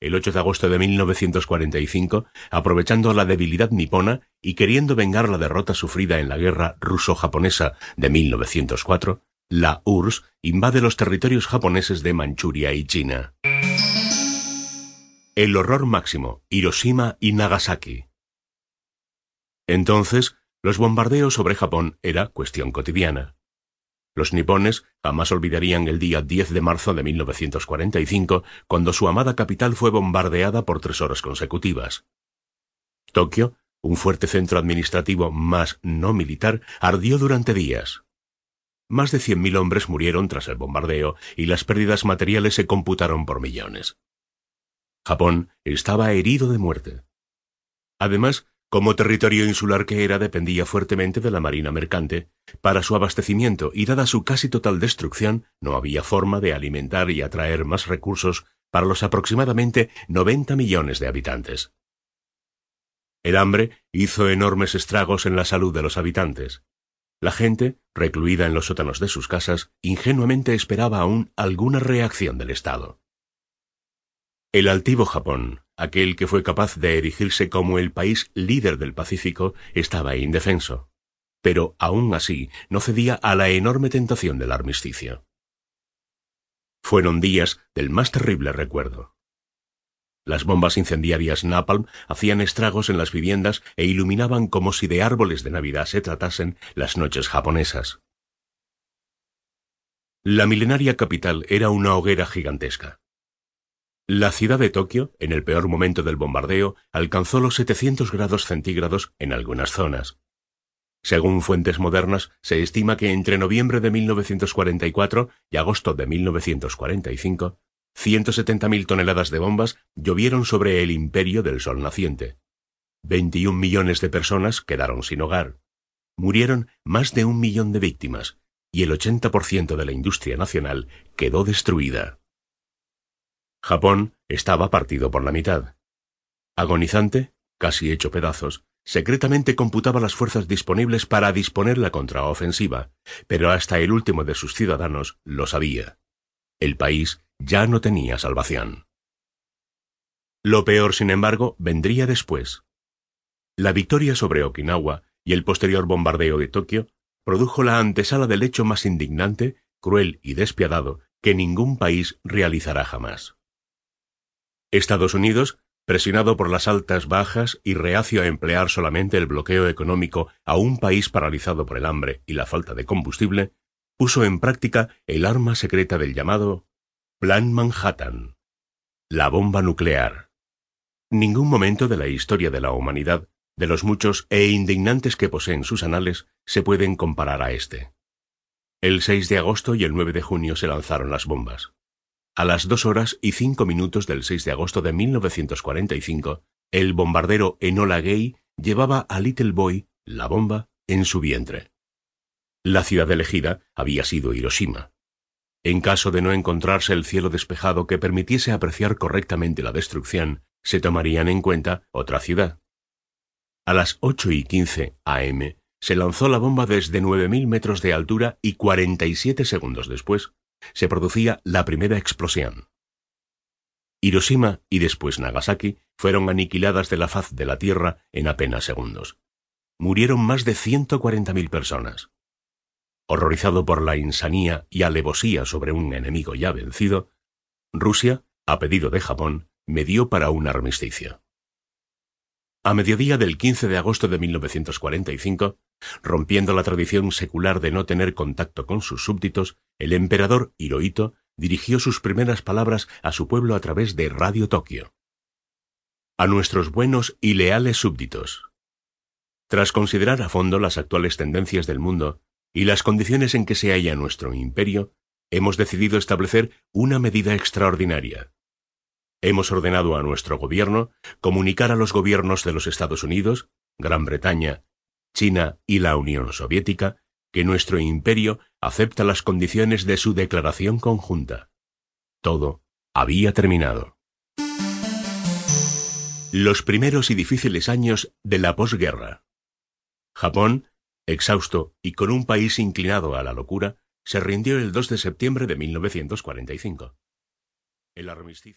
El 8 de agosto de 1945, aprovechando la debilidad nipona y queriendo vengar la derrota sufrida en la guerra ruso-japonesa de 1904, la URSS invade los territorios japoneses de Manchuria y China. El horror máximo, Hiroshima y Nagasaki. Entonces, los bombardeos sobre Japón era cuestión cotidiana. Los nipones jamás olvidarían el día 10 de marzo de 1945, cuando su amada capital fue bombardeada por tres horas consecutivas. Tokio, un fuerte centro administrativo más no militar, ardió durante días. Más de 100.000 hombres murieron tras el bombardeo y las pérdidas materiales se computaron por millones. Japón estaba herido de muerte. Además, como territorio insular que era, dependía fuertemente de la marina mercante. Para su abastecimiento y dada su casi total destrucción, no había forma de alimentar y atraer más recursos para los aproximadamente 90 millones de habitantes. El hambre hizo enormes estragos en la salud de los habitantes. La gente, recluida en los sótanos de sus casas, ingenuamente esperaba aún alguna reacción del Estado. El altivo Japón, aquel que fue capaz de erigirse como el país líder del Pacífico, estaba indefenso. Pero aún así no cedía a la enorme tentación del armisticio. Fueron días del más terrible recuerdo. Las bombas incendiarias Napalm hacían estragos en las viviendas e iluminaban como si de árboles de Navidad se tratasen las noches japonesas. La milenaria capital era una hoguera gigantesca. La ciudad de Tokio, en el peor momento del bombardeo, alcanzó los 700 grados centígrados en algunas zonas. Según fuentes modernas, se estima que entre noviembre de 1944 y agosto de 1945, 170.000 toneladas de bombas llovieron sobre el imperio del sol naciente. 21 millones de personas quedaron sin hogar. Murieron más de un millón de víctimas y el 80% de la industria nacional quedó destruida. Japón estaba partido por la mitad. Agonizante, casi hecho pedazos, secretamente computaba las fuerzas disponibles para disponer la contraofensiva, pero hasta el último de sus ciudadanos lo sabía. El país ya no tenía salvación. Lo peor, sin embargo, vendría después. La victoria sobre Okinawa y el posterior bombardeo de Tokio produjo la antesala del hecho más indignante, cruel y despiadado que ningún país realizará jamás. Estados Unidos, presionado por las altas bajas y reacio a emplear solamente el bloqueo económico a un país paralizado por el hambre y la falta de combustible, puso en práctica el arma secreta del llamado Plan Manhattan, la bomba nuclear. Ningún momento de la historia de la humanidad, de los muchos e indignantes que poseen sus anales, se pueden comparar a este. El 6 de agosto y el 9 de junio se lanzaron las bombas. A las dos horas y cinco minutos del 6 de agosto de 1945, el bombardero Enola Gay llevaba a Little Boy, la bomba, en su vientre. La ciudad elegida había sido Hiroshima. En caso de no encontrarse el cielo despejado que permitiese apreciar correctamente la destrucción, se tomarían en cuenta otra ciudad. A las ocho y quince AM se lanzó la bomba desde 9.000 metros de altura y 47 segundos después se producía la primera explosión. Hiroshima y después Nagasaki fueron aniquiladas de la faz de la Tierra en apenas segundos. Murieron más de 140.000 personas. Horrorizado por la insanía y alevosía sobre un enemigo ya vencido, Rusia, a pedido de Japón, medió para un armisticio. A mediodía del 15 de agosto de 1945, rompiendo la tradición secular de no tener contacto con sus súbditos, el emperador Hirohito dirigió sus primeras palabras a su pueblo a través de Radio Tokio. A nuestros buenos y leales súbditos. Tras considerar a fondo las actuales tendencias del mundo y las condiciones en que se halla nuestro imperio, hemos decidido establecer una medida extraordinaria Hemos ordenado a nuestro gobierno comunicar a los gobiernos de los Estados Unidos, Gran Bretaña, China y la Unión Soviética que nuestro imperio acepta las condiciones de su declaración conjunta. Todo había terminado. Los primeros y difíciles años de la posguerra. Japón, exhausto y con un país inclinado a la locura, se rindió el 2 de septiembre de 1945. El armisticio